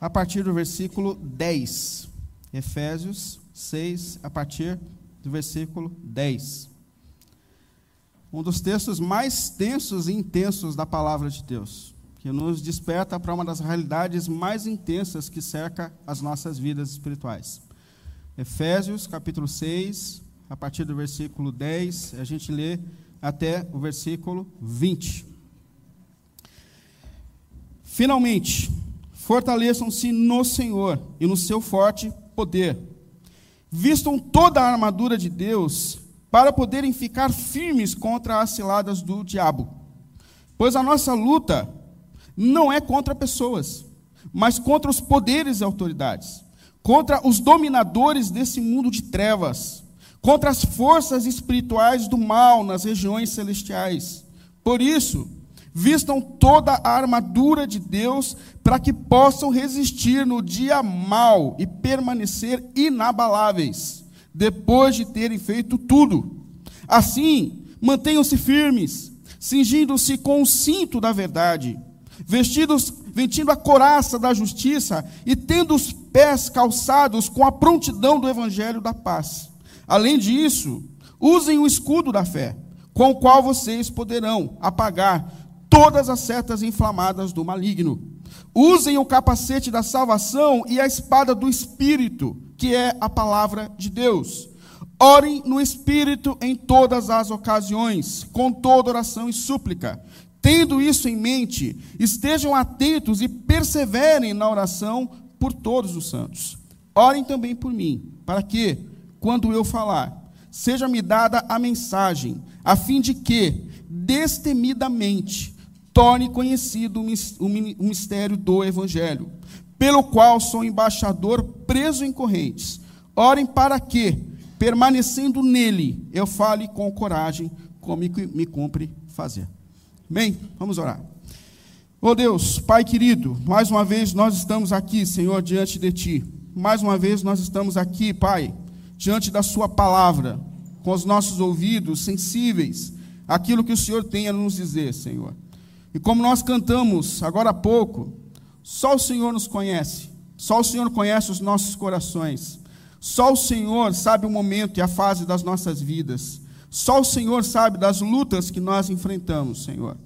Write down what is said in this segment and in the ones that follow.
a partir do versículo 10. Efésios 6, a partir do versículo 10. Um dos textos mais tensos e intensos da palavra de Deus, que nos desperta para uma das realidades mais intensas que cerca as nossas vidas espirituais. Efésios, capítulo 6, a partir do versículo 10, a gente lê até o versículo 20. Finalmente, fortaleçam-se no Senhor e no seu forte poder. Vistam toda a armadura de Deus para poderem ficar firmes contra as ciladas do diabo. Pois a nossa luta não é contra pessoas, mas contra os poderes e autoridades, contra os dominadores desse mundo de trevas, contra as forças espirituais do mal nas regiões celestiais. Por isso, vistam toda a armadura de Deus para que possam resistir no dia mau e permanecer inabaláveis, depois de terem feito tudo. Assim, mantenham-se firmes, cingindo-se com o cinto da verdade, vestidos, vestindo a coraça da justiça e tendo os pés calçados com a prontidão do evangelho da paz. Além disso, usem o escudo da fé, com o qual vocês poderão apagar todas as setas inflamadas do maligno. Usem o capacete da salvação e a espada do Espírito, que é a palavra de Deus. Orem no Espírito em todas as ocasiões, com toda oração e súplica. Tendo isso em mente, estejam atentos e perseverem na oração por todos os santos. Orem também por mim, para que, quando eu falar, seja-me dada a mensagem, a fim de que, destemidamente, torne conhecido o mistério do Evangelho, pelo qual sou embaixador preso em correntes. Orem para que, permanecendo nele, eu fale com coragem, como me cumpre fazer. Amém? Vamos orar. Oh Deus, Pai querido, mais uma vez nós estamos aqui, Senhor, diante de Ti. Mais uma vez nós estamos aqui, Pai, diante da Sua palavra, com os nossos ouvidos sensíveis àquilo que o Senhor tem a nos dizer, Senhor. E como nós cantamos agora há pouco, só o Senhor nos conhece, só o Senhor conhece os nossos corações, só o Senhor sabe o momento e a fase das nossas vidas, só o Senhor sabe das lutas que nós enfrentamos, Senhor.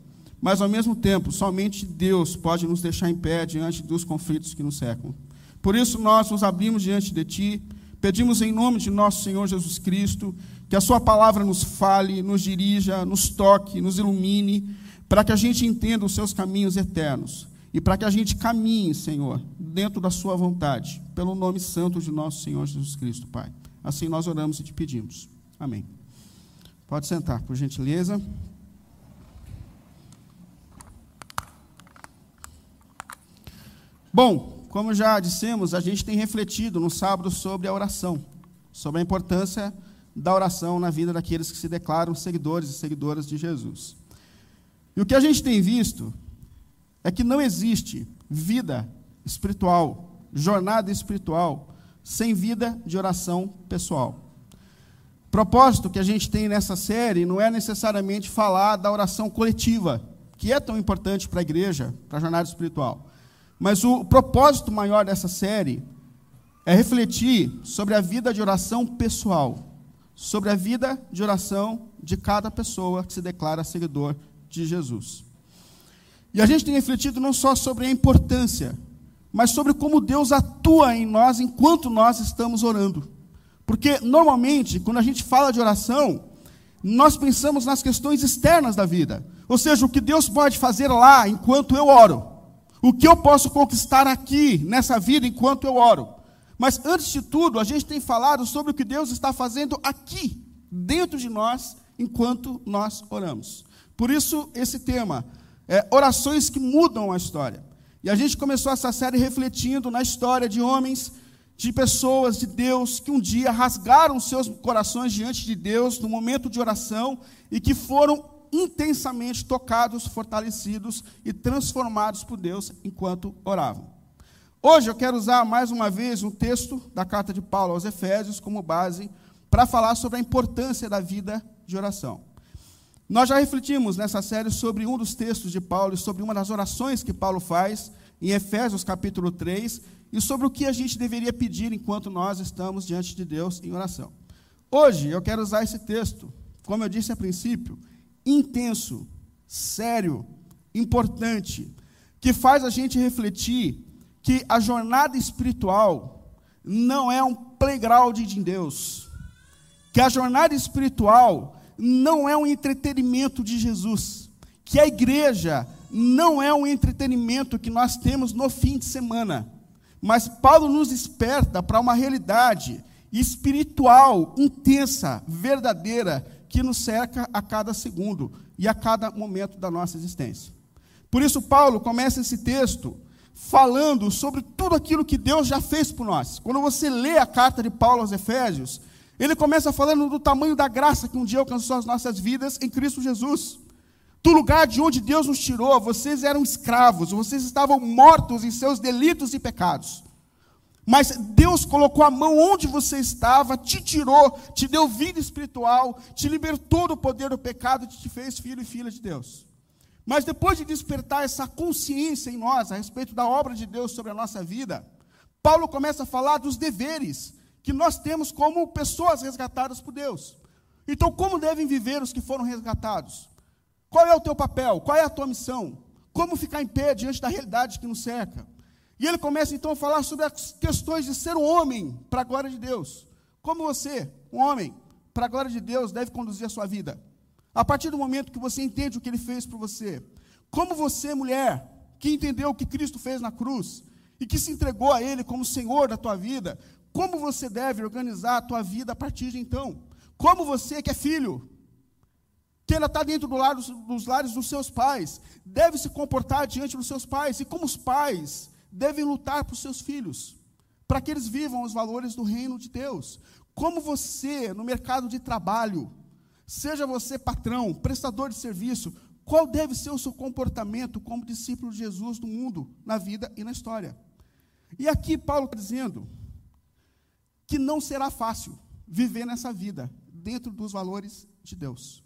Mas ao mesmo tempo, somente Deus pode nos deixar em pé diante dos conflitos que nos cercam. Por isso nós nos abrimos diante de Ti, pedimos em nome de nosso Senhor Jesus Cristo que a Sua palavra nos fale, nos dirija, nos toque, nos ilumine para que a gente entenda os seus caminhos eternos e para que a gente caminhe, Senhor, dentro da Sua vontade, pelo nome santo de nosso Senhor Jesus Cristo, Pai. Assim nós oramos e te pedimos. Amém. Pode sentar, por gentileza. Bom, como já dissemos, a gente tem refletido no sábado sobre a oração, sobre a importância da oração na vida daqueles que se declaram seguidores e seguidoras de Jesus. E o que a gente tem visto é que não existe vida espiritual, jornada espiritual, sem vida de oração pessoal. O propósito que a gente tem nessa série não é necessariamente falar da oração coletiva, que é tão importante para a igreja, para a jornada espiritual. Mas o propósito maior dessa série é refletir sobre a vida de oração pessoal, sobre a vida de oração de cada pessoa que se declara seguidor de Jesus. E a gente tem refletido não só sobre a importância, mas sobre como Deus atua em nós enquanto nós estamos orando. Porque, normalmente, quando a gente fala de oração, nós pensamos nas questões externas da vida. Ou seja, o que Deus pode fazer lá enquanto eu oro. O que eu posso conquistar aqui, nessa vida, enquanto eu oro. Mas, antes de tudo, a gente tem falado sobre o que Deus está fazendo aqui, dentro de nós, enquanto nós oramos. Por isso, esse tema, é, orações que mudam a história. E a gente começou essa série refletindo na história de homens, de pessoas de Deus que um dia rasgaram seus corações diante de Deus no momento de oração e que foram intensamente tocados, fortalecidos e transformados por Deus enquanto oravam. Hoje eu quero usar mais uma vez um texto da carta de Paulo aos Efésios como base para falar sobre a importância da vida de oração. Nós já refletimos nessa série sobre um dos textos de Paulo e sobre uma das orações que Paulo faz em Efésios capítulo 3 e sobre o que a gente deveria pedir enquanto nós estamos diante de Deus em oração. Hoje eu quero usar esse texto, como eu disse a princípio, intenso, sério, importante, que faz a gente refletir que a jornada espiritual não é um playground de Deus, que a jornada espiritual não é um entretenimento de Jesus, que a igreja não é um entretenimento que nós temos no fim de semana, mas Paulo nos desperta para uma realidade espiritual, intensa, verdadeira, que nos cerca a cada segundo e a cada momento da nossa existência. Por isso, Paulo começa esse texto falando sobre tudo aquilo que Deus já fez por nós. Quando você lê a carta de Paulo aos Efésios, ele começa falando do tamanho da graça que um dia alcançou as nossas vidas em Cristo Jesus. Do lugar de onde Deus nos tirou, vocês eram escravos, vocês estavam mortos em seus delitos e pecados. Mas Deus colocou a mão onde você estava, te tirou, te deu vida espiritual, te libertou do poder do pecado, te fez filho e filha de Deus. Mas depois de despertar essa consciência em nós a respeito da obra de Deus sobre a nossa vida, Paulo começa a falar dos deveres que nós temos como pessoas resgatadas por Deus. Então, como devem viver os que foram resgatados? Qual é o teu papel? Qual é a tua missão? Como ficar em pé diante da realidade que nos cerca? E ele começa então a falar sobre as questões de ser um homem para a glória de Deus. Como você, um homem, para a glória de Deus, deve conduzir a sua vida. A partir do momento que você entende o que ele fez por você. Como você, mulher, que entendeu o que Cristo fez na cruz e que se entregou a Ele como Senhor da tua vida, como você deve organizar a tua vida a partir de então? Como você que é filho, que ainda está dentro do lar, dos lares dos seus pais, deve se comportar diante dos seus pais, e como os pais devem lutar por seus filhos, para que eles vivam os valores do reino de Deus. Como você, no mercado de trabalho, seja você patrão, prestador de serviço, qual deve ser o seu comportamento como discípulo de Jesus no mundo, na vida e na história? E aqui Paulo está dizendo que não será fácil viver nessa vida dentro dos valores de Deus.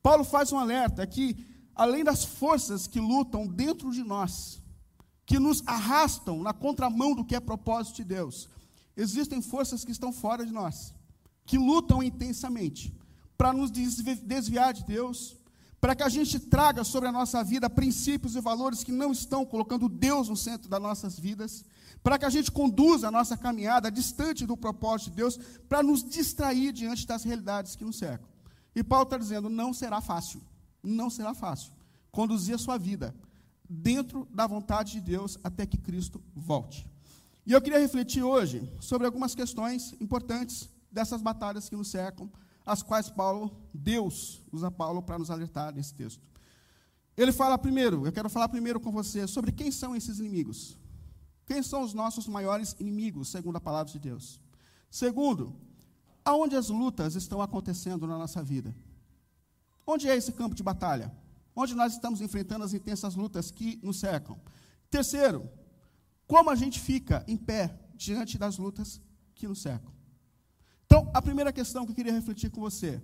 Paulo faz um alerta que, além das forças que lutam dentro de nós, que nos arrastam na contramão do que é propósito de Deus. Existem forças que estão fora de nós, que lutam intensamente para nos desviar de Deus, para que a gente traga sobre a nossa vida princípios e valores que não estão colocando Deus no centro das nossas vidas, para que a gente conduza a nossa caminhada distante do propósito de Deus, para nos distrair diante das realidades que nos cercam. E Paulo está dizendo: não será fácil, não será fácil conduzir a sua vida dentro da vontade de Deus até que Cristo volte. E eu queria refletir hoje sobre algumas questões importantes dessas batalhas que nos cercam, as quais Paulo, Deus, usa Paulo para nos alertar nesse texto. Ele fala primeiro, eu quero falar primeiro com você sobre quem são esses inimigos. Quem são os nossos maiores inimigos, segundo a palavra de Deus? Segundo, aonde as lutas estão acontecendo na nossa vida? Onde é esse campo de batalha? onde nós estamos enfrentando as intensas lutas que nos cercam. Terceiro, como a gente fica em pé diante das lutas que nos cercam. Então, a primeira questão que eu queria refletir com você: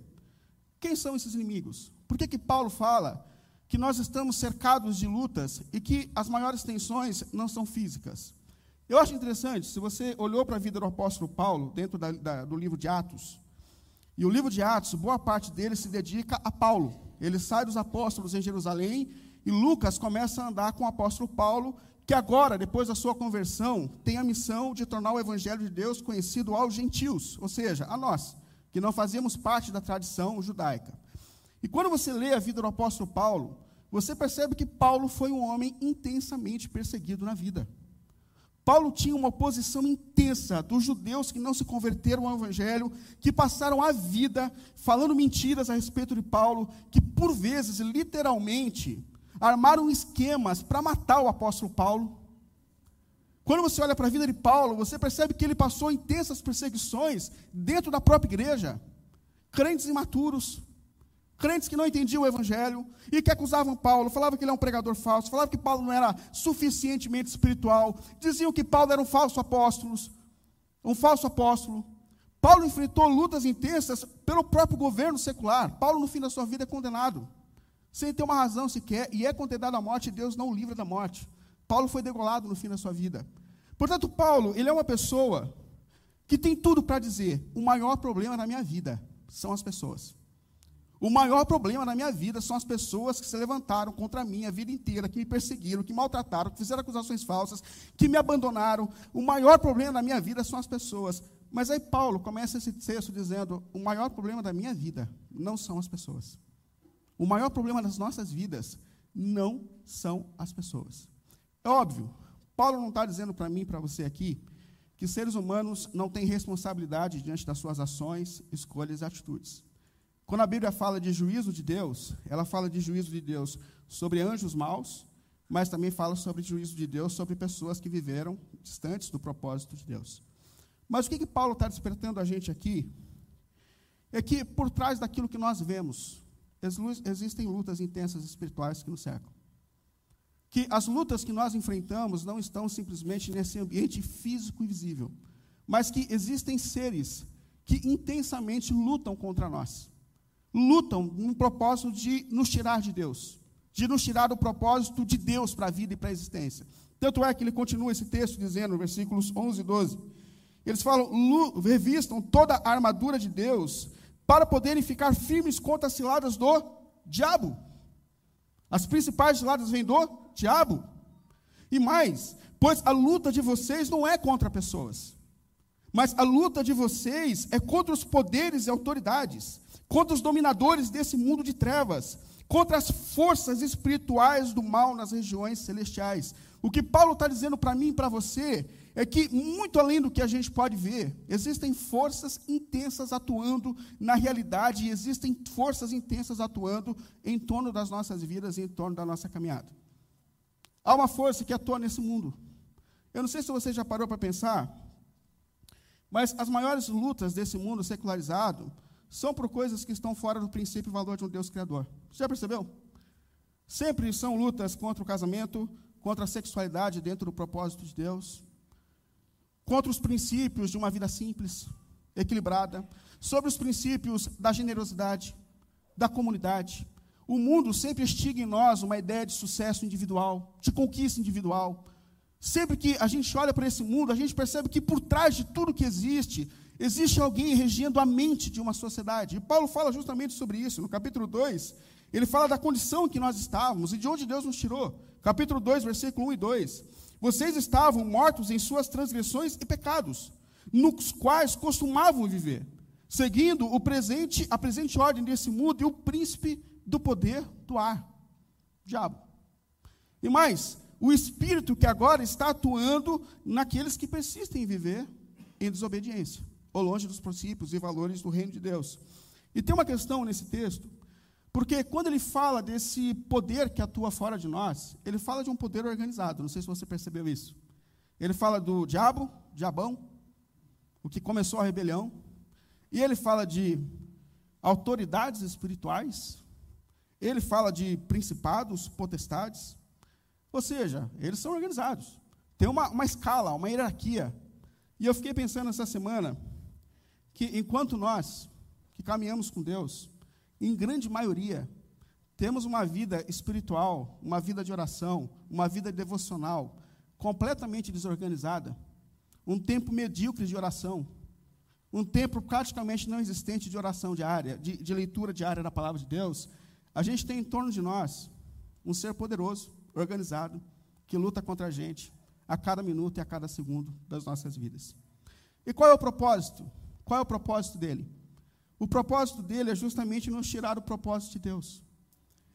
quem são esses inimigos? Por que, que Paulo fala que nós estamos cercados de lutas e que as maiores tensões não são físicas? Eu acho interessante, se você olhou para a vida do apóstolo Paulo, dentro da, da, do livro de Atos, e o livro de Atos, boa parte dele se dedica a Paulo. Ele sai dos apóstolos em Jerusalém e Lucas começa a andar com o apóstolo Paulo, que agora, depois da sua conversão, tem a missão de tornar o evangelho de Deus conhecido aos gentios, ou seja, a nós, que não fazíamos parte da tradição judaica. E quando você lê a vida do apóstolo Paulo, você percebe que Paulo foi um homem intensamente perseguido na vida. Paulo tinha uma oposição intensa dos judeus que não se converteram ao evangelho, que passaram a vida falando mentiras a respeito de Paulo, que por vezes, literalmente, armaram esquemas para matar o apóstolo Paulo. Quando você olha para a vida de Paulo, você percebe que ele passou intensas perseguições dentro da própria igreja. Crentes imaturos, crentes que não entendiam o evangelho e que acusavam Paulo, falavam que ele é um pregador falso, falavam que Paulo não era suficientemente espiritual, diziam que Paulo era um falso apóstolo, um falso apóstolo. Paulo enfrentou lutas intensas pelo próprio governo secular. Paulo, no fim da sua vida, é condenado, sem ter uma razão sequer, e é condenado à morte, e Deus não o livra da morte. Paulo foi degolado no fim da sua vida. Portanto, Paulo, ele é uma pessoa que tem tudo para dizer: o maior problema na minha vida são as pessoas. O maior problema na minha vida são as pessoas que se levantaram contra mim a vida inteira, que me perseguiram, que maltrataram, que fizeram acusações falsas, que me abandonaram. O maior problema na minha vida são as pessoas. Mas aí Paulo começa esse texto dizendo: o maior problema da minha vida não são as pessoas. O maior problema das nossas vidas não são as pessoas. É óbvio, Paulo não está dizendo para mim, para você aqui, que seres humanos não têm responsabilidade diante das suas ações, escolhas e atitudes. Quando a Bíblia fala de juízo de Deus, ela fala de juízo de Deus sobre anjos maus, mas também fala sobre juízo de Deus sobre pessoas que viveram distantes do propósito de Deus. Mas o que, que Paulo está despertando a gente aqui é que por trás daquilo que nós vemos, existem lutas intensas espirituais que nos cercam. Que as lutas que nós enfrentamos não estão simplesmente nesse ambiente físico e visível, mas que existem seres que intensamente lutam contra nós lutam no propósito de nos tirar de Deus, de nos tirar do propósito de Deus para a vida e para a existência. Tanto é que ele continua esse texto dizendo, versículos 11 e 12. Eles falam: revistam toda a armadura de Deus para poderem ficar firmes contra as ciladas do diabo. As principais ciladas vêm do diabo. E mais, pois a luta de vocês não é contra pessoas, mas a luta de vocês é contra os poderes e autoridades contra os dominadores desse mundo de trevas, contra as forças espirituais do mal nas regiões celestiais. O que Paulo está dizendo para mim e para você é que, muito além do que a gente pode ver, existem forças intensas atuando na realidade e existem forças intensas atuando em torno das nossas vidas e em torno da nossa caminhada. Há uma força que atua nesse mundo. Eu não sei se você já parou para pensar, mas as maiores lutas desse mundo secularizado são por coisas que estão fora do princípio e valor de um Deus Criador. Você já percebeu? Sempre são lutas contra o casamento, contra a sexualidade dentro do propósito de Deus, contra os princípios de uma vida simples, equilibrada, sobre os princípios da generosidade, da comunidade. O mundo sempre estiga em nós uma ideia de sucesso individual, de conquista individual. Sempre que a gente olha para esse mundo, a gente percebe que por trás de tudo que existe, Existe alguém regendo a mente de uma sociedade. E Paulo fala justamente sobre isso. No capítulo 2, ele fala da condição que nós estávamos e de onde Deus nos tirou. Capítulo 2, versículo 1 e 2. Vocês estavam mortos em suas transgressões e pecados, nos quais costumavam viver, seguindo o presente, a presente ordem desse mundo e o príncipe do poder do ar, diabo. E mais, o espírito que agora está atuando naqueles que persistem em viver em desobediência ou longe dos princípios e valores do reino de Deus. E tem uma questão nesse texto, porque quando ele fala desse poder que atua fora de nós, ele fala de um poder organizado. Não sei se você percebeu isso. Ele fala do diabo, diabão, o que começou a rebelião, e ele fala de autoridades espirituais, ele fala de principados, potestades, ou seja, eles são organizados. Tem uma, uma escala, uma hierarquia. E eu fiquei pensando essa semana, que enquanto nós, que caminhamos com Deus, em grande maioria, temos uma vida espiritual, uma vida de oração, uma vida devocional completamente desorganizada, um tempo medíocre de oração, um tempo praticamente não existente de oração diária, de, de leitura diária da palavra de Deus, a gente tem em torno de nós um ser poderoso, organizado, que luta contra a gente a cada minuto e a cada segundo das nossas vidas. E qual é o propósito? Qual é o propósito dele? O propósito dele é justamente nos tirar do propósito de Deus.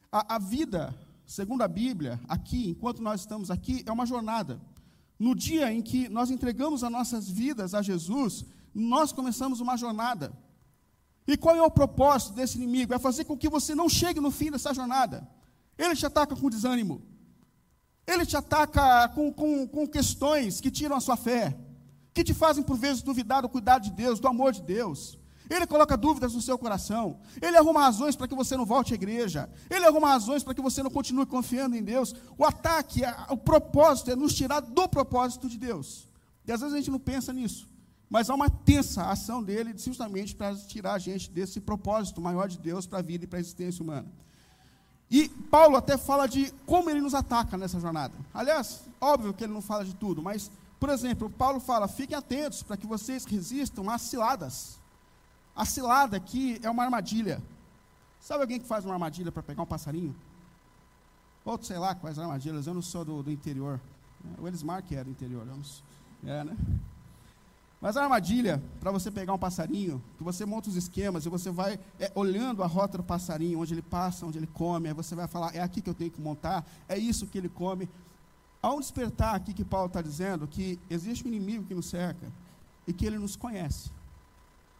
A, a vida, segundo a Bíblia, aqui, enquanto nós estamos aqui, é uma jornada. No dia em que nós entregamos as nossas vidas a Jesus, nós começamos uma jornada. E qual é o propósito desse inimigo? É fazer com que você não chegue no fim dessa jornada. Ele te ataca com desânimo. Ele te ataca com, com, com questões que tiram a sua fé que te fazem por vezes duvidar do cuidado de Deus, do amor de Deus. Ele coloca dúvidas no seu coração. Ele arruma razões para que você não volte à igreja. Ele arruma razões para que você não continue confiando em Deus. O ataque, o propósito é nos tirar do propósito de Deus. E às vezes a gente não pensa nisso. Mas há uma tensa ação dele justamente para tirar a gente desse propósito maior de Deus para a vida e para a existência humana. E Paulo até fala de como ele nos ataca nessa jornada. Aliás, óbvio que ele não fala de tudo, mas, por exemplo, Paulo fala: fiquem atentos para que vocês resistam às ciladas. A cilada aqui é uma armadilha. Sabe alguém que faz uma armadilha para pegar um passarinho? Outro, sei lá, quais armadilhas, eu não sou do, do interior. O Elismar que é do interior, sou. É, né? Mas a armadilha, para você pegar um passarinho, que você monta os esquemas e você vai é, olhando a rota do passarinho, onde ele passa, onde ele come, aí você vai falar, é aqui que eu tenho que montar, é isso que ele come. Há um despertar aqui que Paulo está dizendo que existe um inimigo que nos cerca e que ele nos conhece.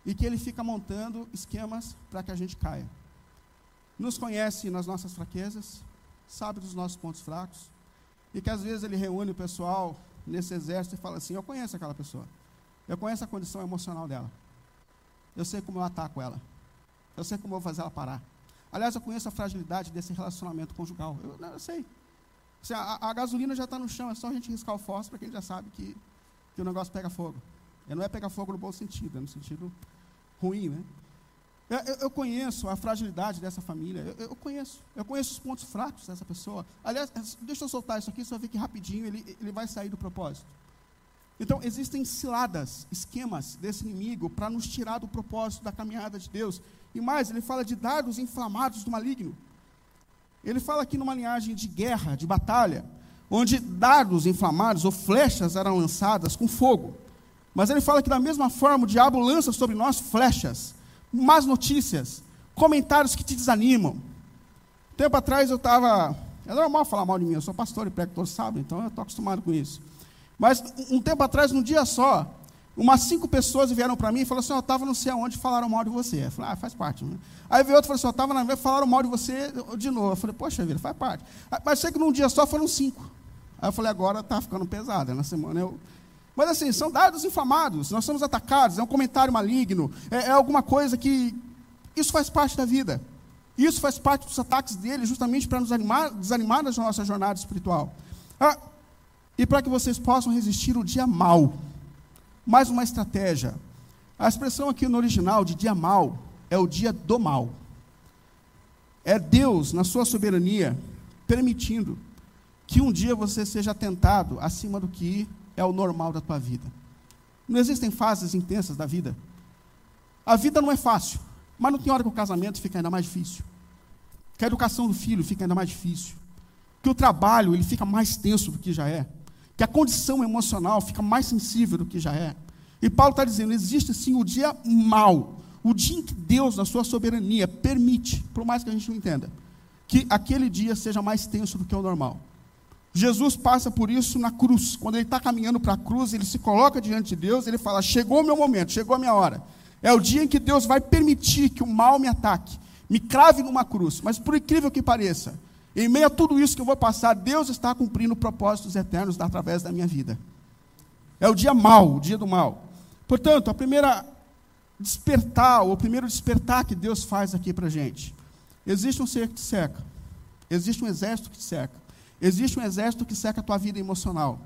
E que ele fica montando esquemas para que a gente caia. Nos conhece nas nossas fraquezas, sabe dos nossos pontos fracos, e que às vezes ele reúne o pessoal nesse exército e fala assim: Eu conheço aquela pessoa. Eu conheço a condição emocional dela. Eu sei como eu ataco ela. Eu sei como eu vou fazer ela parar. Aliás, eu conheço a fragilidade desse relacionamento conjugal. Eu, eu sei. Assim, a, a, gasolina já está no chão, é só a gente riscar o fósforo, a gente já sabe que, que o negócio pega fogo. E não é pegar fogo no bom sentido, é no sentido ruim, né? Eu, eu, conheço a fragilidade dessa família, eu, eu, conheço, eu conheço os pontos fracos dessa pessoa. Aliás, deixa eu soltar isso aqui, só ver que rapidinho ele, ele vai sair do propósito. Então, existem ciladas, esquemas desse inimigo para nos tirar do propósito da caminhada de Deus. E mais, ele fala de dardos inflamados do maligno. Ele fala aqui numa linhagem de guerra, de batalha, onde dardos inflamados ou flechas eram lançadas com fogo. Mas ele fala que da mesma forma o diabo lança sobre nós flechas, más notícias, comentários que te desanimam. Tempo atrás eu estava. É normal falar mal de mim, eu sou pastor e prego todos sábado, então eu estou acostumado com isso. Mas um tempo atrás, num dia só, umas cinco pessoas vieram para mim e falaram assim: Eu estava não sei aonde falaram mal de você. Eu falei: Ah, faz parte. Né? Aí veio outro e falou assim: Eu estava na minha, falaram mal de você de novo. Eu falei: Poxa vida, faz parte. Mas sei que num dia só foram cinco. Aí eu falei: Agora está ficando pesado. Na semana eu. Mas assim, são dados inflamados, nós somos atacados, é um comentário maligno, é, é alguma coisa que. Isso faz parte da vida. Isso faz parte dos ataques dele, justamente para nos animar, desanimar da nossa jornada espiritual. Ah, e para que vocês possam resistir o dia mal. Mais uma estratégia. A expressão aqui no original de dia mal é o dia do mal. É Deus, na sua soberania, permitindo que um dia você seja tentado acima do que é o normal da tua vida. Não existem fases intensas da vida. A vida não é fácil, mas não tem hora que o casamento fica ainda mais difícil. Que a educação do filho fica ainda mais difícil. Que o trabalho ele fica mais tenso do que já é que a condição emocional fica mais sensível do que já é. E Paulo está dizendo: existe sim o dia mal, o dia em que Deus, na sua soberania, permite, por mais que a gente não entenda, que aquele dia seja mais tenso do que o normal. Jesus passa por isso na cruz. Quando ele está caminhando para a cruz, ele se coloca diante de Deus, ele fala: Chegou o meu momento, chegou a minha hora. É o dia em que Deus vai permitir que o mal me ataque, me crave numa cruz. Mas por incrível que pareça, em meio a tudo isso que eu vou passar, Deus está cumprindo propósitos eternos através da minha vida. É o dia mal, o dia do mal. Portanto, a primeira despertar, o primeiro despertar que Deus faz aqui para a gente. Existe um ser que te cerca. Existe um exército que te cerca. Existe um exército que cerca a tua vida emocional.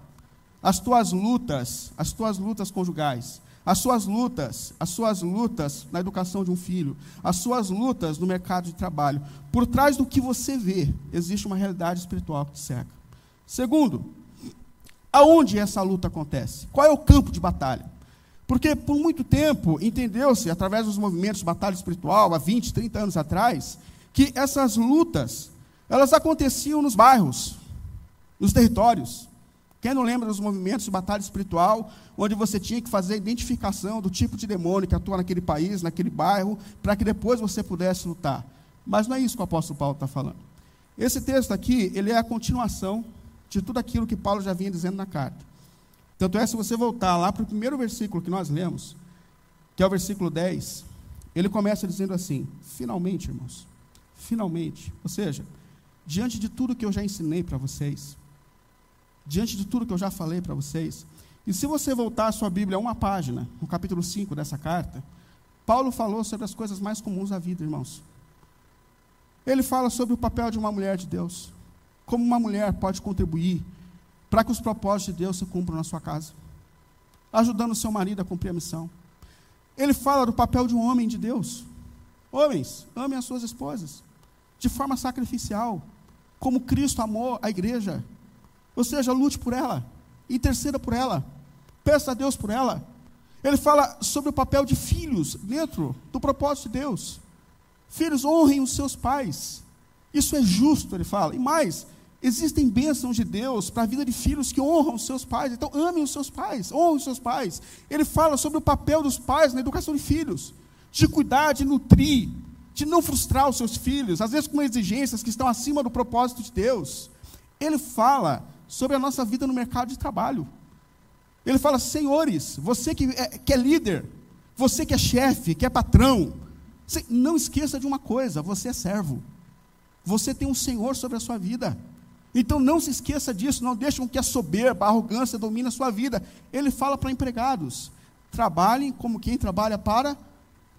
As tuas lutas, as tuas lutas conjugais, as suas lutas, as suas lutas na educação de um filho, as suas lutas no mercado de trabalho. Por trás do que você vê, existe uma realidade espiritual que te cerca. Segundo, aonde essa luta acontece? Qual é o campo de batalha? Porque por muito tempo entendeu-se, através dos movimentos de batalha espiritual, há 20, 30 anos atrás, que essas lutas, elas aconteciam nos bairros, nos territórios, quem não lembra dos movimentos de batalha espiritual, onde você tinha que fazer a identificação do tipo de demônio que atua naquele país, naquele bairro, para que depois você pudesse lutar. Mas não é isso que o apóstolo Paulo está falando. Esse texto aqui, ele é a continuação de tudo aquilo que Paulo já vinha dizendo na carta. Tanto é, se você voltar lá para o primeiro versículo que nós lemos, que é o versículo 10, ele começa dizendo assim: finalmente, irmãos, finalmente. Ou seja, diante de tudo que eu já ensinei para vocês, diante de tudo que eu já falei para vocês. E se você voltar a sua Bíblia uma página, no capítulo 5 dessa carta, Paulo falou sobre as coisas mais comuns da vida, irmãos. Ele fala sobre o papel de uma mulher de Deus. Como uma mulher pode contribuir para que os propósitos de Deus se cumpram na sua casa, ajudando o seu marido a cumprir a missão. Ele fala do papel de um homem de Deus. Homens, amem as suas esposas. de forma sacrificial, como Cristo amou a igreja. Ou seja, lute por ela, interceda por ela, peça a Deus por ela. Ele fala sobre o papel de filhos dentro do propósito de Deus. Filhos, honrem os seus pais. Isso é justo, ele fala. E mais, existem bênçãos de Deus para a vida de filhos que honram os seus pais. Então, amem os seus pais, honrem os seus pais. Ele fala sobre o papel dos pais na educação de filhos, de cuidar, de nutrir, de não frustrar os seus filhos, às vezes com exigências que estão acima do propósito de Deus. Ele fala sobre a nossa vida no mercado de trabalho. Ele fala: senhores, você que é, que é líder, você que é chefe, que é patrão, não esqueça de uma coisa: você é servo. Você tem um Senhor sobre a sua vida. Então não se esqueça disso, não deixe que a soberba, a arrogância domine a sua vida. Ele fala para empregados: trabalhem como quem trabalha para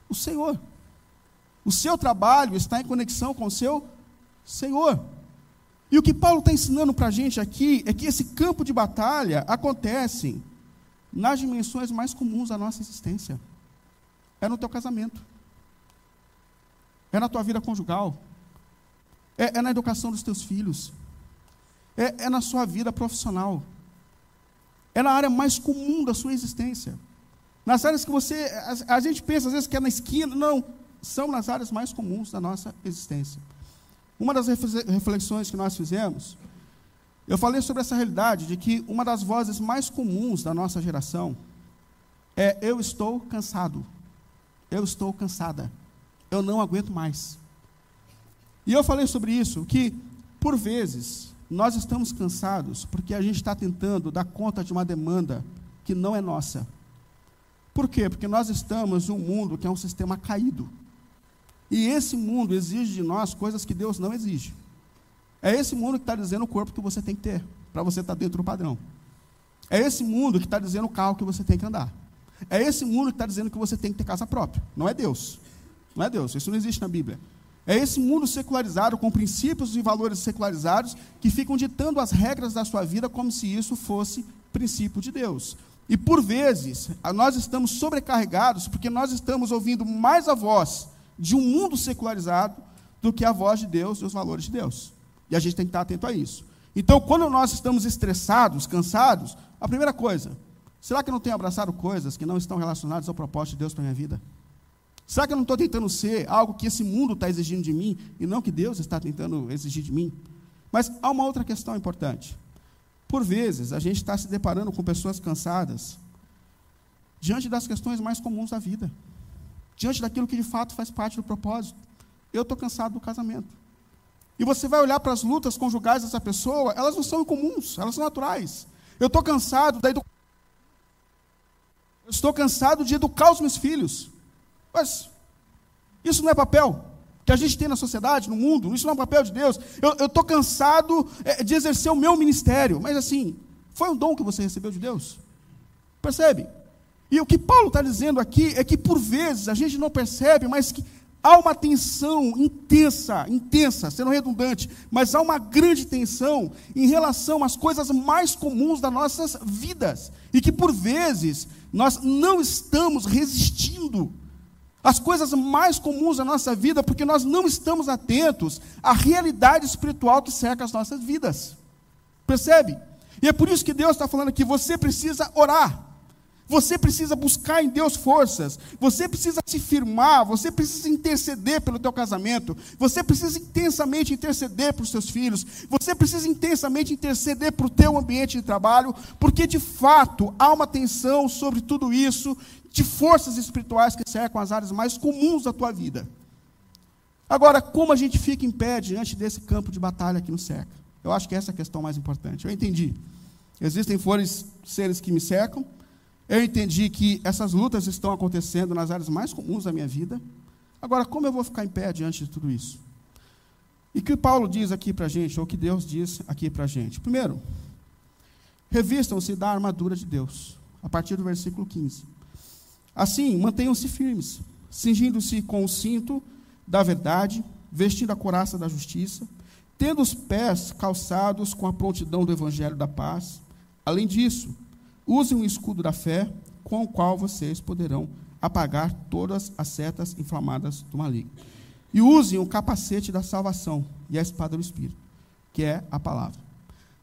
o Senhor. O seu trabalho está em conexão com o seu Senhor. E o que Paulo está ensinando para a gente aqui é que esse campo de batalha acontece nas dimensões mais comuns da nossa existência. É no teu casamento. É na tua vida conjugal. É, é na educação dos teus filhos. É, é na sua vida profissional. É na área mais comum da sua existência. Nas áreas que você. A, a gente pensa às vezes que é na esquina. Não. São nas áreas mais comuns da nossa existência. Uma das reflexões que nós fizemos, eu falei sobre essa realidade de que uma das vozes mais comuns da nossa geração é: eu estou cansado, eu estou cansada, eu não aguento mais. E eu falei sobre isso, que por vezes nós estamos cansados porque a gente está tentando dar conta de uma demanda que não é nossa. Por quê? Porque nós estamos em um mundo que é um sistema caído. E esse mundo exige de nós coisas que Deus não exige. É esse mundo que está dizendo o corpo que você tem que ter, para você estar tá dentro do padrão. É esse mundo que está dizendo o carro que você tem que andar. É esse mundo que está dizendo que você tem que ter casa própria. Não é Deus. Não é Deus. Isso não existe na Bíblia. É esse mundo secularizado, com princípios e valores secularizados, que ficam ditando as regras da sua vida como se isso fosse princípio de Deus. E por vezes, nós estamos sobrecarregados porque nós estamos ouvindo mais a voz de um mundo secularizado do que a voz de Deus e os valores de Deus. E a gente tem que estar atento a isso. Então, quando nós estamos estressados, cansados, a primeira coisa, será que eu não tenho abraçado coisas que não estão relacionadas ao propósito de Deus para a minha vida? Será que eu não estou tentando ser algo que esse mundo está exigindo de mim e não que Deus está tentando exigir de mim? Mas há uma outra questão importante. Por vezes, a gente está se deparando com pessoas cansadas diante das questões mais comuns da vida diante daquilo que de fato faz parte do propósito. Eu estou cansado do casamento. E você vai olhar para as lutas conjugais dessa pessoa, elas não são incomuns, elas são naturais. Eu estou cansado da educação. Eu estou cansado de educar os meus filhos. Mas isso não é papel que a gente tem na sociedade, no mundo, isso não é papel de Deus. Eu estou cansado é, de exercer o meu ministério. Mas assim, foi um dom que você recebeu de Deus. Percebe? E o que Paulo está dizendo aqui é que, por vezes, a gente não percebe, mas que há uma tensão intensa, intensa, sendo redundante, mas há uma grande tensão em relação às coisas mais comuns das nossas vidas. E que, por vezes, nós não estamos resistindo às coisas mais comuns da nossa vida, porque nós não estamos atentos à realidade espiritual que cerca as nossas vidas. Percebe? E é por isso que Deus está falando que você precisa orar. Você precisa buscar em Deus forças. Você precisa se firmar. Você precisa interceder pelo teu casamento. Você precisa intensamente interceder para os seus filhos. Você precisa intensamente interceder para o teu ambiente de trabalho, porque de fato há uma tensão sobre tudo isso de forças espirituais que cercam as áreas mais comuns da tua vida. Agora, como a gente fica em pé diante desse campo de batalha que nos cerca? Eu acho que essa é a questão mais importante. Eu entendi. Existem forças, seres que me cercam, eu entendi que essas lutas estão acontecendo nas áreas mais comuns da minha vida. Agora, como eu vou ficar em pé diante de tudo isso? E que Paulo diz aqui para a gente, ou o que Deus diz aqui para a gente? Primeiro, revistam-se da armadura de Deus, a partir do versículo 15. Assim, mantenham-se firmes, cingindo-se com o cinto da verdade, vestindo a coraça da justiça, tendo os pés calçados com a prontidão do evangelho da paz. Além disso, Usem o escudo da fé, com o qual vocês poderão apagar todas as setas inflamadas do maligno. E usem o capacete da salvação e a espada do Espírito, que é a palavra.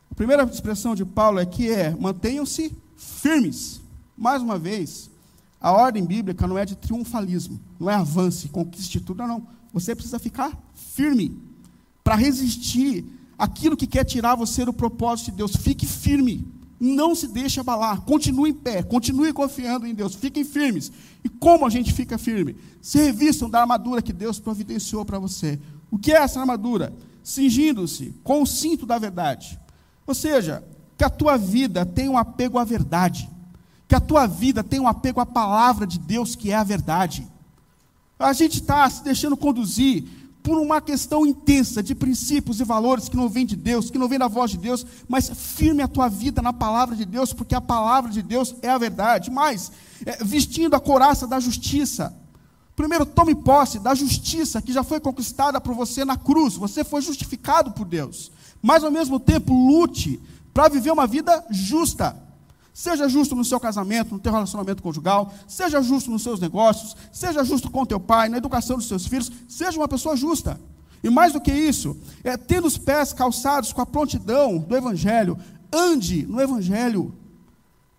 A primeira expressão de Paulo aqui é: mantenham-se firmes. Mais uma vez, a ordem bíblica não é de triunfalismo, não é avance, conquiste tudo, não. Você precisa ficar firme para resistir aquilo que quer tirar você do propósito de Deus. Fique firme. Não se deixe abalar. Continue em pé. Continue confiando em Deus. Fiquem firmes. E como a gente fica firme? Se revistam da armadura que Deus providenciou para você. O que é essa armadura? Cingindo-se com o cinto da verdade. Ou seja, que a tua vida tenha um apego à verdade. Que a tua vida tenha um apego à palavra de Deus, que é a verdade. A gente está se deixando conduzir por uma questão intensa de princípios e valores que não vem de Deus, que não vem da voz de Deus, mas firme a tua vida na palavra de Deus, porque a palavra de Deus é a verdade. Mas, é, vestindo a couraça da justiça. Primeiro, tome posse da justiça que já foi conquistada por você na cruz. Você foi justificado por Deus. Mas, ao mesmo tempo, lute para viver uma vida justa. Seja justo no seu casamento, no teu relacionamento conjugal, seja justo nos seus negócios, seja justo com teu pai, na educação dos seus filhos, seja uma pessoa justa. E mais do que isso, é tendo os pés calçados com a prontidão do evangelho, ande no evangelho.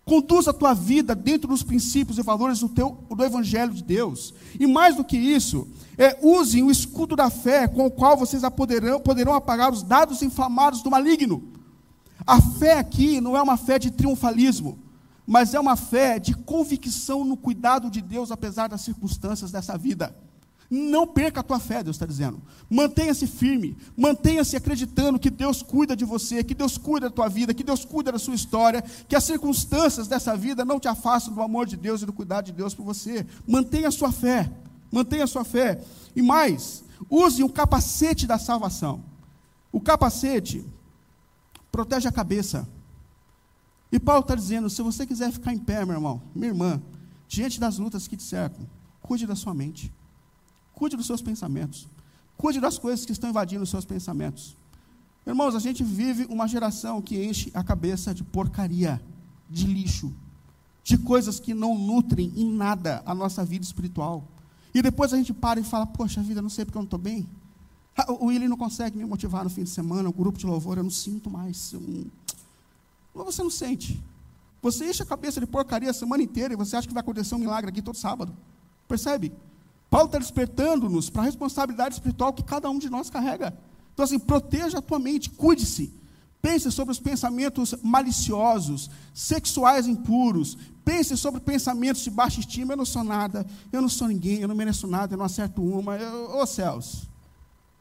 Conduza a tua vida dentro dos princípios e valores do, teu, do evangelho de Deus. E mais do que isso, é, usem o escudo da fé com o qual vocês poderão, poderão apagar os dados inflamados do maligno. A fé aqui não é uma fé de triunfalismo, mas é uma fé de convicção no cuidado de Deus, apesar das circunstâncias dessa vida. Não perca a tua fé, Deus está dizendo. Mantenha-se firme, mantenha-se acreditando que Deus cuida de você, que Deus cuida da tua vida, que Deus cuida da sua história, que as circunstâncias dessa vida não te afastam do amor de Deus e do cuidado de Deus por você. Mantenha a sua fé, mantenha a sua fé. E mais, use o capacete da salvação. O capacete protege a cabeça. E Paulo está dizendo: se você quiser ficar em pé, meu irmão, minha irmã, diante das lutas que te cercam, cuide da sua mente, cuide dos seus pensamentos, cuide das coisas que estão invadindo os seus pensamentos. Irmãos, a gente vive uma geração que enche a cabeça de porcaria, de lixo, de coisas que não nutrem em nada a nossa vida espiritual. E depois a gente para e fala: Poxa vida, não sei porque eu não estou bem. Ah, o William não consegue me motivar no fim de semana, o grupo de louvor, eu não sinto mais. Não... Você não sente. Você enche a cabeça de porcaria a semana inteira e você acha que vai acontecer um milagre aqui todo sábado. Percebe? Paulo está despertando-nos para a responsabilidade espiritual que cada um de nós carrega. Então, assim, proteja a tua mente, cuide-se. Pense sobre os pensamentos maliciosos, sexuais impuros. Pense sobre pensamentos de baixa estima. Eu não sou nada, eu não sou ninguém, eu não mereço nada, eu não acerto uma. Ô céus,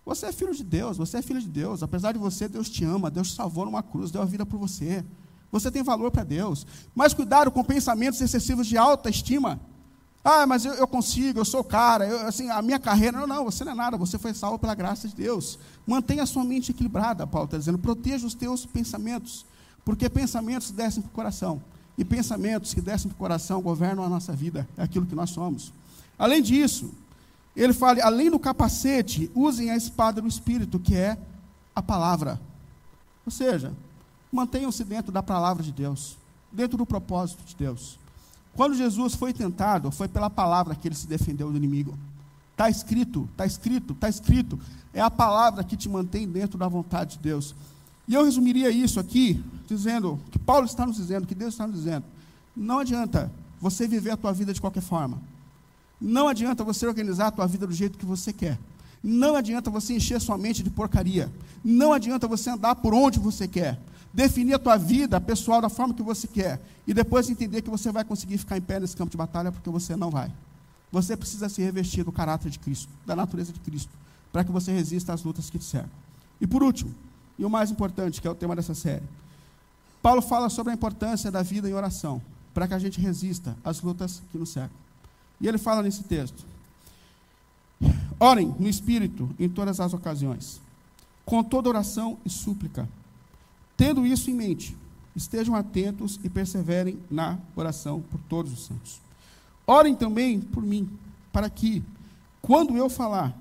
você é filho de Deus, você é filho de Deus. Apesar de você, Deus te ama, Deus te salvou numa cruz, deu a vida por você. Você tem valor para Deus. Mas cuidado com pensamentos excessivos de alta estima. Ah, mas eu, eu consigo, eu sou cara, eu, assim, a minha carreira. Não, não, você não é nada, você foi salvo pela graça de Deus. Mantenha a sua mente equilibrada, Paulo está dizendo. Proteja os teus pensamentos. Porque pensamentos descem para o coração. E pensamentos que descem para o coração governam a nossa vida. É aquilo que nós somos. Além disso, ele fala, além do capacete, usem a espada do Espírito, que é a palavra. Ou seja, mantenham-se dentro da palavra de Deus, dentro do propósito de Deus. Quando Jesus foi tentado, foi pela palavra que ele se defendeu do inimigo. Está escrito, está escrito, está escrito. É a palavra que te mantém dentro da vontade de Deus. E eu resumiria isso aqui, dizendo, que Paulo está nos dizendo, que Deus está nos dizendo. Não adianta você viver a tua vida de qualquer forma. Não adianta você organizar a tua vida do jeito que você quer. Não adianta você encher sua mente de porcaria. Não adianta você andar por onde você quer. Definir a tua vida pessoal da forma que você quer. E depois entender que você vai conseguir ficar em pé nesse campo de batalha, porque você não vai. Você precisa se revestir do caráter de Cristo, da natureza de Cristo, para que você resista às lutas que te cercam. E por último, e o mais importante, que é o tema dessa série, Paulo fala sobre a importância da vida em oração, para que a gente resista às lutas que nos cercam. E ele fala nesse texto: Orem no Espírito em todas as ocasiões, com toda oração e súplica. Tendo isso em mente, estejam atentos e perseverem na oração por todos os santos. Orem também por mim, para que, quando eu falar,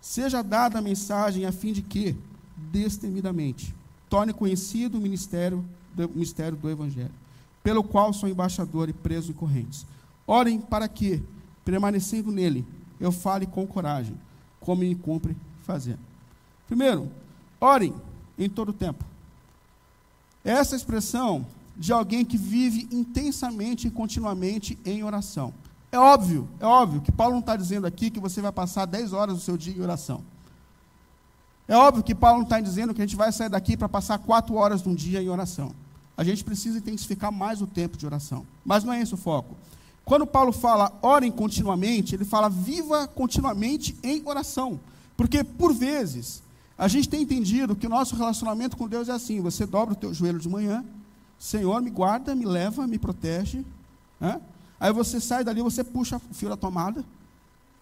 seja dada a mensagem a fim de que, destemidamente, torne conhecido o ministério do, o mistério do Evangelho, pelo qual sou embaixador e preso em correntes Orem para que, permanecendo nele, eu fale com coragem, como me cumpre fazer. Primeiro, orem em todo o tempo. Essa expressão de alguém que vive intensamente e continuamente em oração. É óbvio, é óbvio que Paulo não está dizendo aqui que você vai passar 10 horas do seu dia em oração. É óbvio que Paulo não está dizendo que a gente vai sair daqui para passar 4 horas de um dia em oração. A gente precisa intensificar mais o tempo de oração. Mas não é esse o foco. Quando Paulo fala orem continuamente, ele fala viva continuamente em oração. Porque, por vezes, a gente tem entendido que o nosso relacionamento com Deus é assim: você dobra o teu joelho de manhã, Senhor, me guarda, me leva, me protege. Né? Aí você sai dali, você puxa o fio da tomada,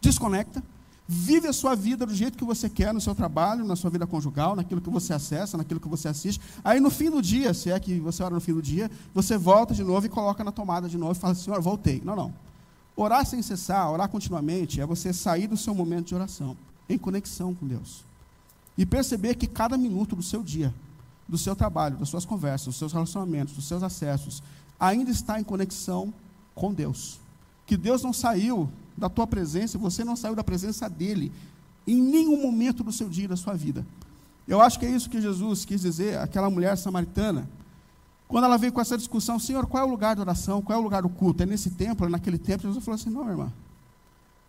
desconecta, vive a sua vida do jeito que você quer no seu trabalho, na sua vida conjugal, naquilo que você acessa, naquilo que você assiste. Aí no fim do dia, se é que você ora no fim do dia, você volta de novo e coloca na tomada de novo e fala, Senhor, voltei. Não, não. Orar sem cessar, orar continuamente, é você sair do seu momento de oração, em conexão com Deus. E perceber que cada minuto do seu dia do seu trabalho, das suas conversas, dos seus relacionamentos, dos seus acessos, ainda está em conexão com Deus. Que Deus não saiu da tua presença, você não saiu da presença dele em nenhum momento do seu dia, da sua vida. Eu acho que é isso que Jesus quis dizer àquela mulher samaritana. Quando ela veio com essa discussão, Senhor, qual é o lugar de oração? Qual é o lugar do culto? É nesse templo, é naquele templo? Jesus falou assim: não, irmã.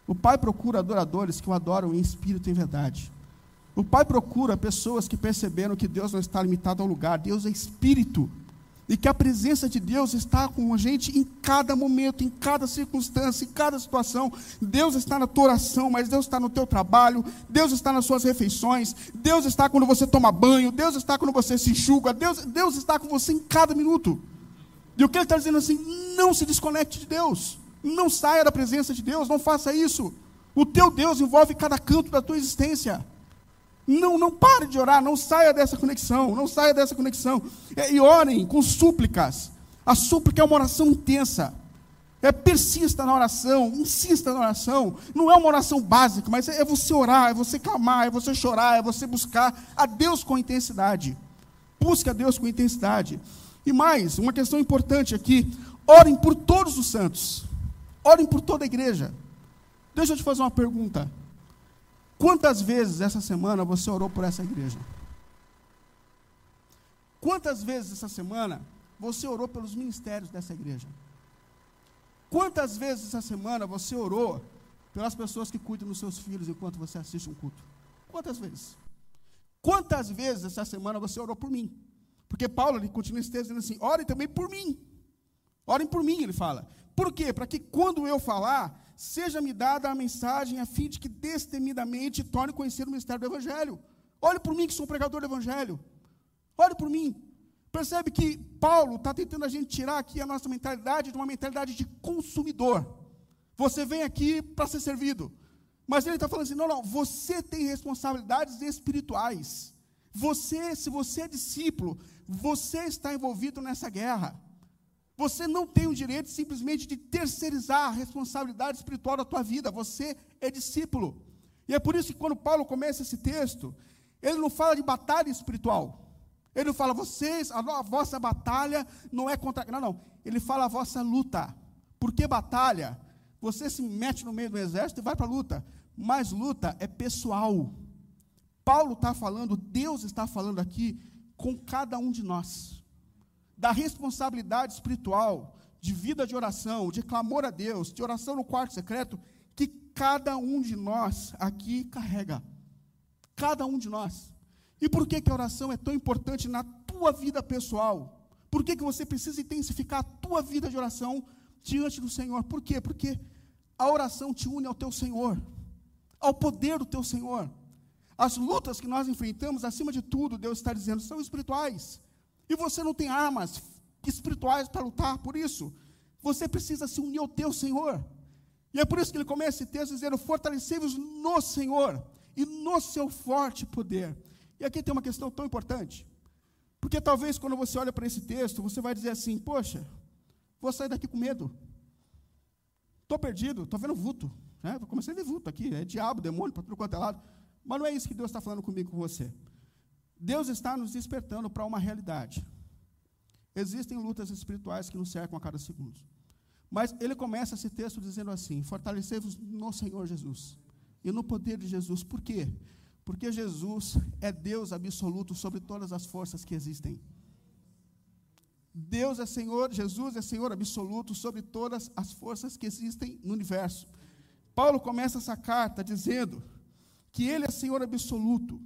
O Pai procura adoradores que o adoram em espírito e em verdade. O Pai procura pessoas que perceberam que Deus não está limitado ao lugar, Deus é espírito. E que a presença de Deus está com a gente em cada momento, em cada circunstância, em cada situação. Deus está na tua oração, mas Deus está no teu trabalho, Deus está nas suas refeições, Deus está quando você toma banho, Deus está quando você se enxuga, Deus, Deus está com você em cada minuto. E o que ele está dizendo assim, não se desconecte de Deus, não saia da presença de Deus, não faça isso. O teu Deus envolve cada canto da tua existência. Não, não pare de orar, não saia dessa conexão, não saia dessa conexão. É, e orem com súplicas. A súplica é uma oração intensa. É, persista na oração, insista na oração. Não é uma oração básica, mas é, é você orar, é você clamar, é você chorar, é você buscar a Deus com intensidade. Busque a Deus com intensidade. E mais, uma questão importante aqui: orem por todos os santos. Orem por toda a igreja. Deixa eu te fazer uma pergunta. Quantas vezes essa semana você orou por essa igreja? Quantas vezes essa semana você orou pelos ministérios dessa igreja? Quantas vezes essa semana você orou pelas pessoas que cuidam dos seus filhos enquanto você assiste um culto? Quantas vezes? Quantas vezes essa semana você orou por mim? Porque Paulo ele continua esse dizendo assim: orem também por mim. Orem por mim, ele fala. Por quê? Para que quando eu falar, seja-me dada a mensagem a fim de que destemidamente torne conhecer o mistério do Evangelho. Olhe por mim que sou um pregador do Evangelho. Olhe por mim. Percebe que Paulo está tentando a gente tirar aqui a nossa mentalidade de uma mentalidade de consumidor. Você vem aqui para ser servido. Mas ele está falando assim: não, não, você tem responsabilidades espirituais. Você, se você é discípulo, você está envolvido nessa guerra. Você não tem o direito simplesmente de terceirizar a responsabilidade espiritual da tua vida. Você é discípulo. E é por isso que quando Paulo começa esse texto, ele não fala de batalha espiritual. Ele não fala, vocês, a, a vossa batalha não é contra. Não, não. Ele fala a vossa luta. Por que batalha? Você se mete no meio do exército e vai para a luta. Mas luta é pessoal. Paulo está falando, Deus está falando aqui com cada um de nós da responsabilidade espiritual, de vida de oração, de clamor a Deus, de oração no quarto secreto, que cada um de nós aqui carrega. Cada um de nós. E por que, que a oração é tão importante na tua vida pessoal? Por que, que você precisa intensificar a tua vida de oração diante do Senhor? Por quê? Porque a oração te une ao teu Senhor, ao poder do teu Senhor. As lutas que nós enfrentamos, acima de tudo, Deus está dizendo, são espirituais. E você não tem armas espirituais para lutar por isso. Você precisa se unir ao teu Senhor. E é por isso que ele começa esse texto dizendo: fortalecei-vos no Senhor e no seu forte poder. E aqui tem uma questão tão importante. Porque talvez quando você olha para esse texto, você vai dizer assim: Poxa, vou sair daqui com medo. Estou perdido, estou vendo vulto. Né? Comecei a ver vulto aqui, é diabo, demônio, para tudo quanto é lado. Mas não é isso que Deus está falando comigo com você. Deus está nos despertando para uma realidade. Existem lutas espirituais que nos cercam a cada segundo. Mas ele começa esse texto dizendo assim: Fortalecei-vos no Senhor Jesus e no poder de Jesus. Por quê? Porque Jesus é Deus absoluto sobre todas as forças que existem. Deus é Senhor, Jesus é Senhor absoluto sobre todas as forças que existem no universo. Paulo começa essa carta dizendo que Ele é Senhor absoluto,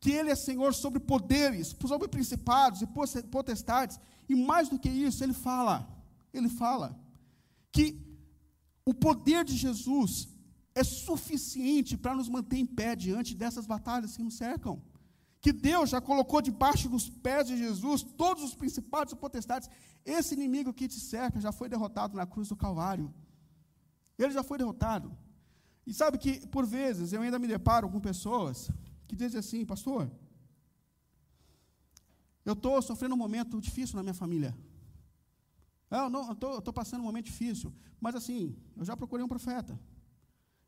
que Ele é Senhor sobre poderes, sobre principados e potestades, e mais do que isso, Ele fala, Ele fala que o poder de Jesus é suficiente para nos manter em pé diante dessas batalhas que nos cercam que Deus já colocou debaixo dos pés de Jesus todos os principados e potestades. Esse inimigo que te cerca já foi derrotado na cruz do Calvário. Ele já foi derrotado. E sabe que, por vezes, eu ainda me deparo com pessoas que dizem assim, pastor, eu estou sofrendo um momento difícil na minha família. Eu não, estou passando um momento difícil. Mas assim, eu já procurei um profeta.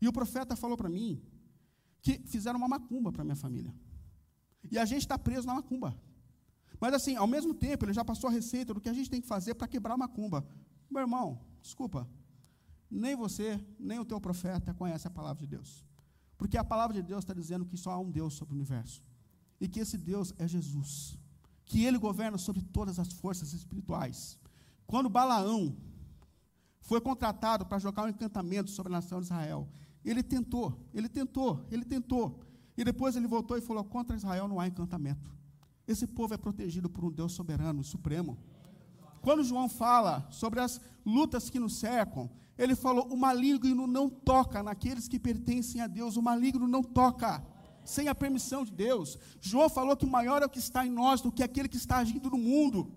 E o profeta falou para mim que fizeram uma macumba para minha família. E a gente está preso na macumba. Mas assim, ao mesmo tempo, ele já passou a receita do que a gente tem que fazer para quebrar a macumba. Meu irmão, desculpa, nem você, nem o teu profeta conhece a palavra de Deus. Porque a palavra de Deus está dizendo que só há um Deus sobre o universo. E que esse Deus é Jesus. Que ele governa sobre todas as forças espirituais. Quando Balaão foi contratado para jogar um encantamento sobre a nação de Israel, ele tentou, ele tentou, ele tentou. E depois ele voltou e falou: contra Israel não há encantamento. Esse povo é protegido por um Deus soberano, supremo. Quando João fala sobre as lutas que nos cercam, ele falou: o maligno não toca naqueles que pertencem a Deus, o maligno não toca sem a permissão de Deus. João falou que o maior é o que está em nós do que aquele que está agindo no mundo.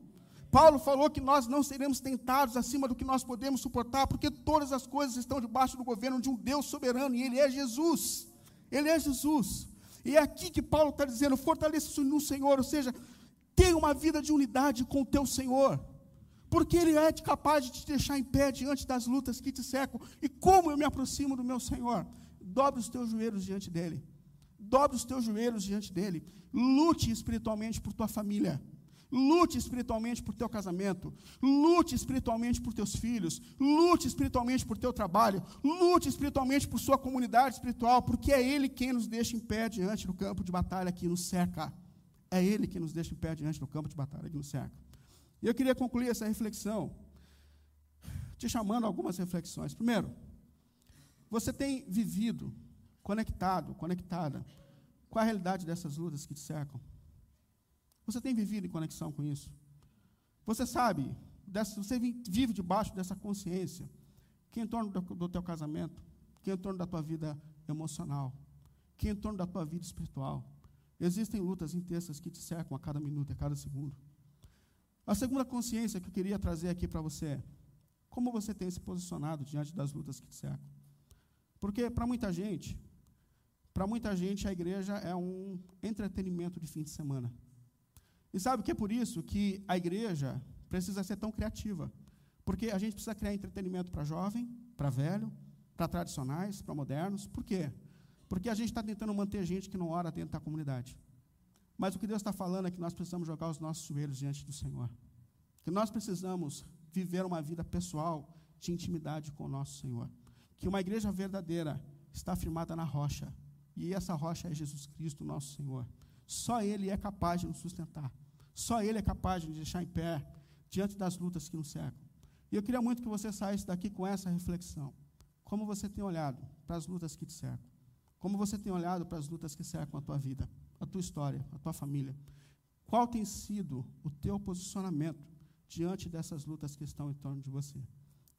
Paulo falou que nós não seremos tentados acima do que nós podemos suportar, porque todas as coisas estão debaixo do governo de um Deus soberano e Ele é Jesus. Ele é Jesus. E é aqui que Paulo está dizendo: fortaleça-se no Senhor, ou seja, tenha uma vida de unidade com o teu Senhor. Porque Ele é capaz de te deixar em pé diante das lutas que te cercam. E como eu me aproximo do meu Senhor? Dobre os teus joelhos diante dEle. Dobre os teus joelhos diante dEle. Lute espiritualmente por tua família. Lute espiritualmente por teu casamento, lute espiritualmente por teus filhos, lute espiritualmente por teu trabalho, lute espiritualmente por sua comunidade espiritual, porque é Ele quem nos deixa em pé diante do campo de batalha que nos cerca. É Ele que nos deixa em pé diante do campo de batalha que nos cerca. E eu queria concluir essa reflexão te chamando algumas reflexões. Primeiro, você tem vivido conectado, conectada com a realidade dessas lutas que te cercam? Você tem vivido em conexão com isso? Você sabe, você vive debaixo dessa consciência que em torno do, teu casamento, que em torno da tua vida emocional, que em torno da tua vida espiritual, existem lutas intensas que te cercam a cada minuto, a cada segundo. A segunda consciência que eu queria trazer aqui para você é como você tem se posicionado diante das lutas que te cercam. Porque para muita gente, para muita gente a igreja é um entretenimento de fim de semana. E sabe que é por isso que a igreja precisa ser tão criativa. Porque a gente precisa criar entretenimento para jovem, para velho, para tradicionais, para modernos. Por quê? Porque a gente está tentando manter gente que não ora dentro da comunidade. Mas o que Deus está falando é que nós precisamos jogar os nossos joelhos diante do Senhor. Que nós precisamos viver uma vida pessoal de intimidade com o nosso Senhor. Que uma igreja verdadeira está firmada na rocha. E essa rocha é Jesus Cristo, nosso Senhor. Só Ele é capaz de nos sustentar. Só Ele é capaz de nos deixar em pé diante das lutas que nos cercam. E eu queria muito que você saísse daqui com essa reflexão. Como você tem olhado para as lutas que te cercam? Como você tem olhado para as lutas que cercam a tua vida, a tua história, a tua família? Qual tem sido o teu posicionamento diante dessas lutas que estão em torno de você?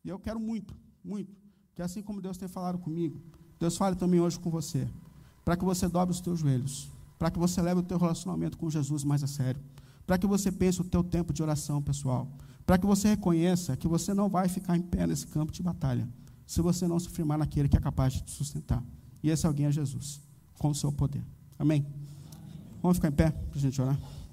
E eu quero muito, muito, que assim como Deus tem falado comigo, Deus fale também hoje com você, para que você dobre os teus joelhos, para que você leve o teu relacionamento com Jesus mais a sério para que você pense o teu tempo de oração pessoal, para que você reconheça que você não vai ficar em pé nesse campo de batalha, se você não se firmar naquele que é capaz de te sustentar. E esse alguém é Jesus, com o seu poder. Amém? Vamos ficar em pé para a gente orar?